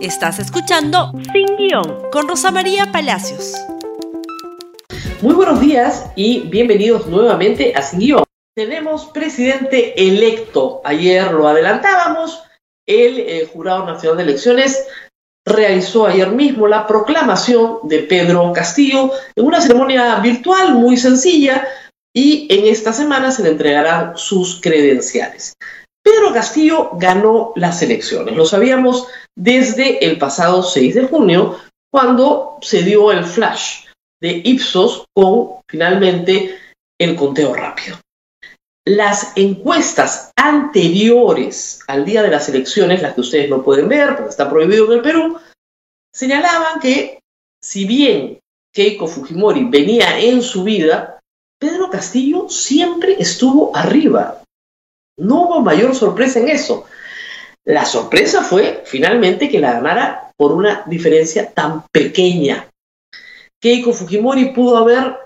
Estás escuchando Sin Guión con Rosa María Palacios. Muy buenos días y bienvenidos nuevamente a Sin Guión. Tenemos presidente electo. Ayer lo adelantábamos. El eh, Jurado Nacional de Elecciones realizó ayer mismo la proclamación de Pedro Castillo en una ceremonia virtual muy sencilla y en esta semana se le entregarán sus credenciales. Pedro Castillo ganó las elecciones. Lo sabíamos desde el pasado 6 de junio, cuando se dio el flash de Ipsos con finalmente el conteo rápido. Las encuestas anteriores al día de las elecciones, las que ustedes no pueden ver porque está prohibido en el Perú, señalaban que si bien Keiko Fujimori venía en su vida, Pedro Castillo siempre estuvo arriba. No hubo mayor sorpresa en eso. La sorpresa fue finalmente que la ganara por una diferencia tan pequeña. Keiko Fujimori pudo haber,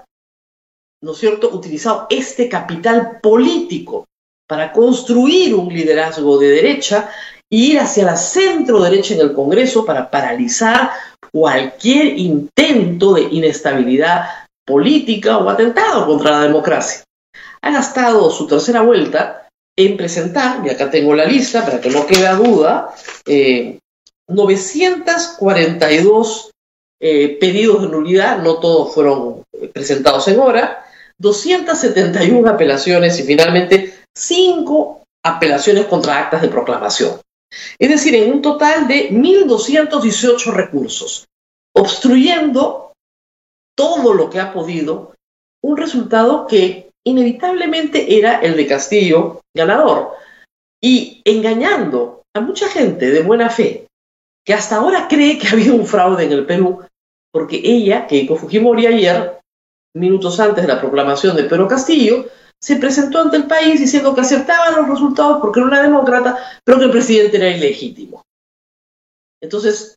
¿no es cierto?, utilizado este capital político para construir un liderazgo de derecha e ir hacia la centro derecha en el Congreso para paralizar cualquier intento de inestabilidad política o atentado contra la democracia. Ha gastado su tercera vuelta en presentar, y acá tengo la lista para que no quede duda, 942 eh, eh, pedidos de nulidad, no todos fueron presentados en hora, 271 apelaciones y finalmente 5 apelaciones contra actas de proclamación. Es decir, en un total de 1.218 recursos, obstruyendo todo lo que ha podido, un resultado que inevitablemente era el de Castillo ganador y engañando a mucha gente de buena fe que hasta ahora cree que ha habido un fraude en el Perú porque ella, Keiko Fujimori ayer, minutos antes de la proclamación de Pedro Castillo, se presentó ante el país diciendo que aceptaba los resultados porque era una demócrata, pero que el presidente era ilegítimo. Entonces,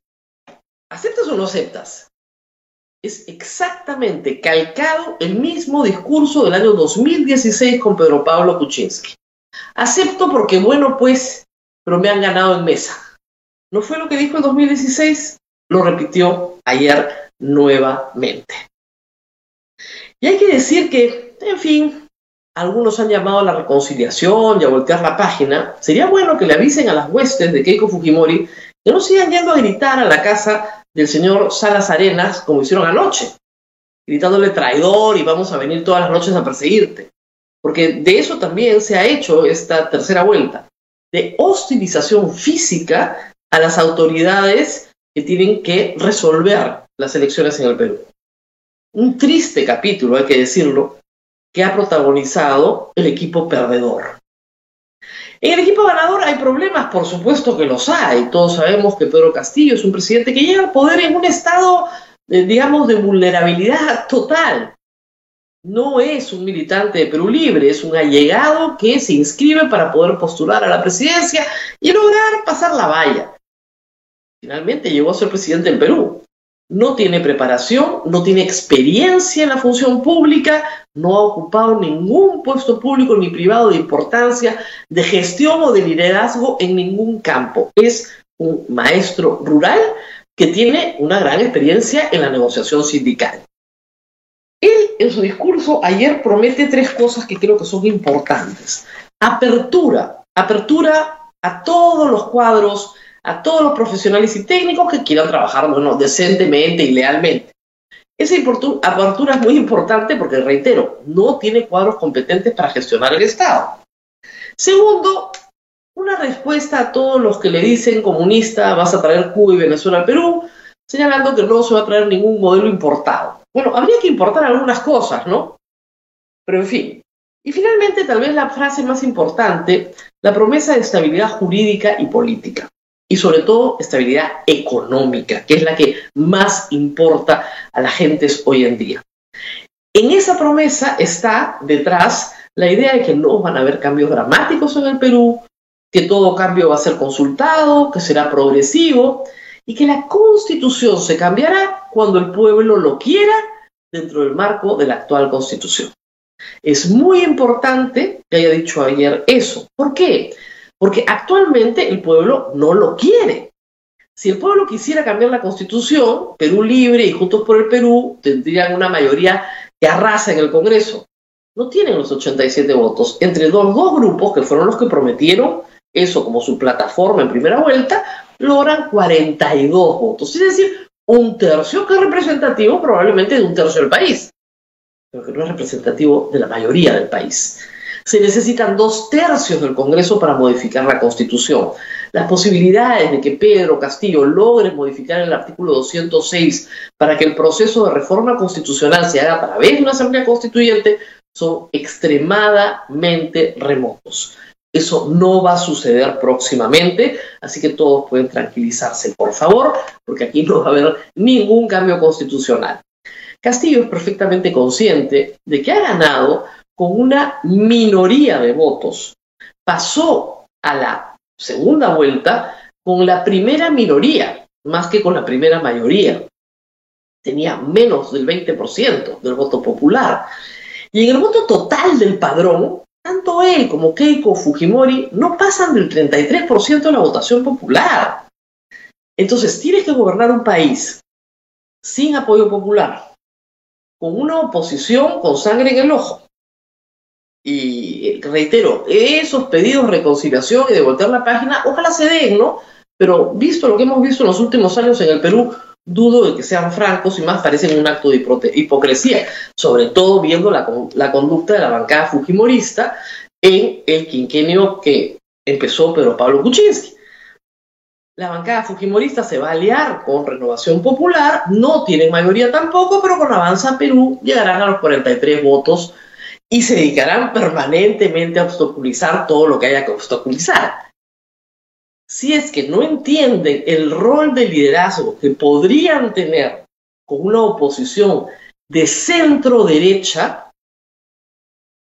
¿aceptas o no aceptas? Es exactamente calcado el mismo discurso del año 2016 con Pedro Pablo Kuczynski. Acepto porque, bueno, pues, pero me han ganado en mesa. ¿No fue lo que dijo en 2016? Lo repitió ayer nuevamente. Y hay que decir que, en fin, algunos han llamado a la reconciliación y a voltear la página. Sería bueno que le avisen a las huestes de Keiko Fujimori que no sigan yendo a gritar a la casa del señor Salas Arenas, como hicieron anoche, gritándole traidor y vamos a venir todas las noches a perseguirte. Porque de eso también se ha hecho esta tercera vuelta, de hostilización física a las autoridades que tienen que resolver las elecciones en el Perú. Un triste capítulo, hay que decirlo, que ha protagonizado el equipo perdedor. En el equipo ganador hay problemas, por supuesto que los hay. Todos sabemos que Pedro Castillo es un presidente que llega al poder en un estado, eh, digamos, de vulnerabilidad total. No es un militante de Perú Libre, es un allegado que se inscribe para poder postular a la presidencia y lograr pasar la valla. Finalmente llegó a ser presidente en Perú no tiene preparación, no tiene experiencia en la función pública, no ha ocupado ningún puesto público ni privado de importancia, de gestión o de liderazgo en ningún campo. Es un maestro rural que tiene una gran experiencia en la negociación sindical. Él, en su discurso, ayer promete tres cosas que creo que son importantes. Apertura, apertura a todos los cuadros a todos los profesionales y técnicos que quieran trabajar bueno, decentemente y lealmente. Esa apertura es muy importante porque, reitero, no tiene cuadros competentes para gestionar el Estado. Segundo, una respuesta a todos los que le dicen comunista, vas a traer Cuba y Venezuela al Perú, señalando que no se va a traer ningún modelo importado. Bueno, habría que importar algunas cosas, ¿no? Pero en fin. Y finalmente, tal vez la frase más importante, la promesa de estabilidad jurídica y política y sobre todo estabilidad económica, que es la que más importa a la gente hoy en día. En esa promesa está detrás la idea de que no van a haber cambios dramáticos en el Perú, que todo cambio va a ser consultado, que será progresivo y que la constitución se cambiará cuando el pueblo lo quiera dentro del marco de la actual constitución. Es muy importante que haya dicho ayer eso. ¿Por qué? Porque actualmente el pueblo no lo quiere. Si el pueblo quisiera cambiar la constitución, Perú Libre y Juntos por el Perú tendrían una mayoría que arrasa en el Congreso. No tienen los 87 votos. Entre los dos grupos, que fueron los que prometieron eso como su plataforma en primera vuelta, logran 42 votos. Es decir, un tercio que es representativo probablemente de un tercio del país, pero que no es representativo de la mayoría del país. Se necesitan dos tercios del Congreso para modificar la Constitución las posibilidades de que Pedro Castillo logre modificar el artículo 206 para que el proceso de reforma constitucional se haga a través de una asamblea constituyente son extremadamente remotos. Eso no va a suceder próximamente, así que todos pueden tranquilizarse, por favor, porque aquí no va a haber ningún cambio constitucional. Castillo es perfectamente consciente de que ha ganado con una minoría de votos. Pasó a la segunda vuelta con la primera minoría, más que con la primera mayoría. Tenía menos del 20% del voto popular. Y en el voto total del padrón, tanto él como Keiko Fujimori no pasan del 33% de la votación popular. Entonces, tienes que gobernar un país sin apoyo popular, con una oposición con sangre en el ojo, y reitero, esos pedidos de reconciliación y de voltear la página, ojalá se den, ¿no? Pero visto lo que hemos visto en los últimos años en el Perú, dudo de que sean francos y más parecen un acto de hipocresía, sobre todo viendo la, la conducta de la bancada fujimorista en el quinquenio que empezó Pedro Pablo Kuczynski. La bancada fujimorista se va a aliar con Renovación Popular, no tienen mayoría tampoco, pero con Avanza Perú llegarán a los 43 votos y se dedicarán permanentemente a obstaculizar todo lo que haya que obstaculizar. Si es que no entienden el rol de liderazgo que podrían tener con una oposición de centro derecha,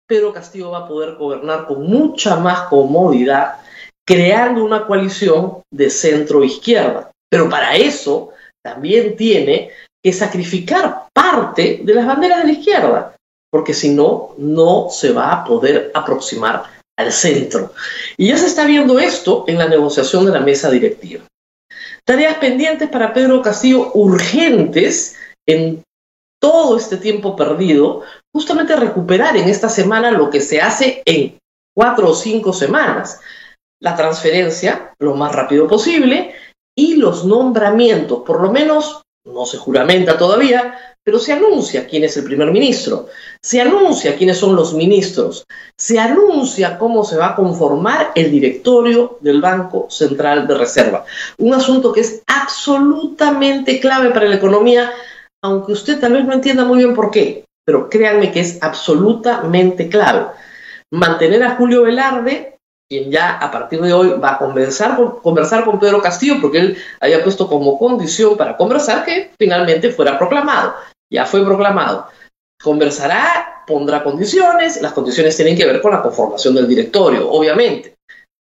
Pedro Castillo va a poder gobernar con mucha más comodidad, creando una coalición de centro izquierda. Pero para eso también tiene que sacrificar parte de las banderas de la izquierda porque si no, no se va a poder aproximar al centro. Y ya se está viendo esto en la negociación de la mesa directiva. Tareas pendientes para Pedro Castillo urgentes en todo este tiempo perdido, justamente recuperar en esta semana lo que se hace en cuatro o cinco semanas. La transferencia lo más rápido posible y los nombramientos, por lo menos no se juramenta todavía, pero se anuncia quién es el primer ministro, se anuncia quiénes son los ministros, se anuncia cómo se va a conformar el directorio del Banco Central de Reserva. Un asunto que es absolutamente clave para la economía, aunque usted tal vez no entienda muy bien por qué, pero créanme que es absolutamente clave. Mantener a Julio Velarde quien ya a partir de hoy va a conversar, conversar con Pedro Castillo, porque él había puesto como condición para conversar que finalmente fuera proclamado ya fue proclamado. Conversará, pondrá condiciones, las condiciones tienen que ver con la conformación del directorio, obviamente.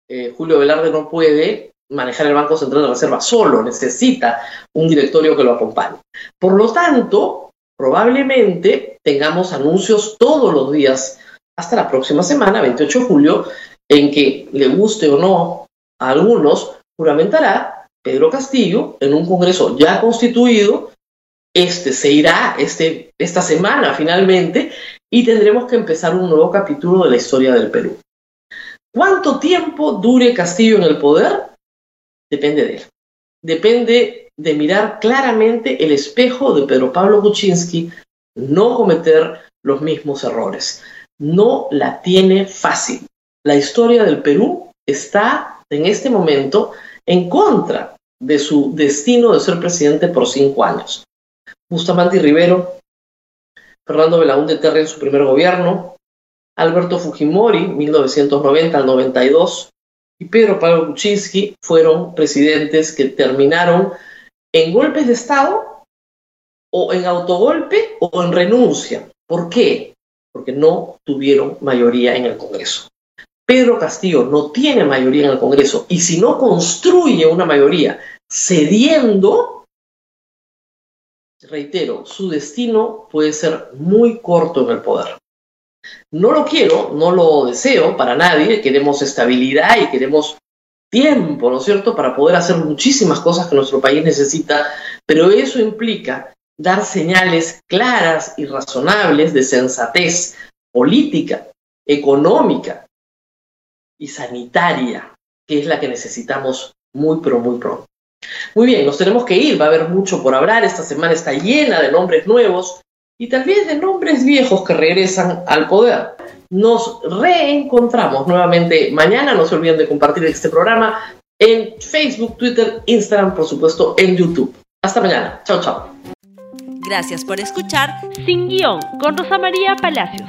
Eh, Julio Velarde no puede manejar el Banco Central de Reserva solo, necesita un directorio que lo acompañe. Por lo tanto, probablemente tengamos anuncios todos los días hasta la próxima semana, 28 de julio, en que le guste o no a algunos, juramentará Pedro Castillo en un Congreso ya constituido este se irá este, esta semana finalmente y tendremos que empezar un nuevo capítulo de la historia del Perú. ¿Cuánto tiempo dure Castillo en el poder? Depende de él. Depende de mirar claramente el espejo de Pedro Pablo Kuczynski, no cometer los mismos errores. No la tiene fácil. La historia del Perú está en este momento en contra de su destino de ser presidente por cinco años. Bustamante Rivero, Fernando Belaúnde Terry en su primer gobierno, Alberto Fujimori, 1990 al 92, y Pedro Pablo Kuczynski fueron presidentes que terminaron en golpes de Estado o en autogolpe o en renuncia. ¿Por qué? Porque no tuvieron mayoría en el Congreso. Pedro Castillo no tiene mayoría en el Congreso y si no construye una mayoría cediendo, reitero, su destino puede ser muy corto en el poder. No lo quiero, no lo deseo para nadie, queremos estabilidad y queremos tiempo, ¿no es cierto?, para poder hacer muchísimas cosas que nuestro país necesita, pero eso implica dar señales claras y razonables de sensatez política, económica y sanitaria, que es la que necesitamos muy, pero muy pronto. Muy bien, nos tenemos que ir, va a haber mucho por hablar, esta semana está llena de nombres nuevos y también de nombres viejos que regresan al poder. Nos reencontramos nuevamente mañana, no se olviden de compartir este programa en Facebook, Twitter, Instagram, por supuesto, en YouTube. Hasta mañana, chao, chao. Gracias por escuchar Sin Guión con Rosa María Palacios.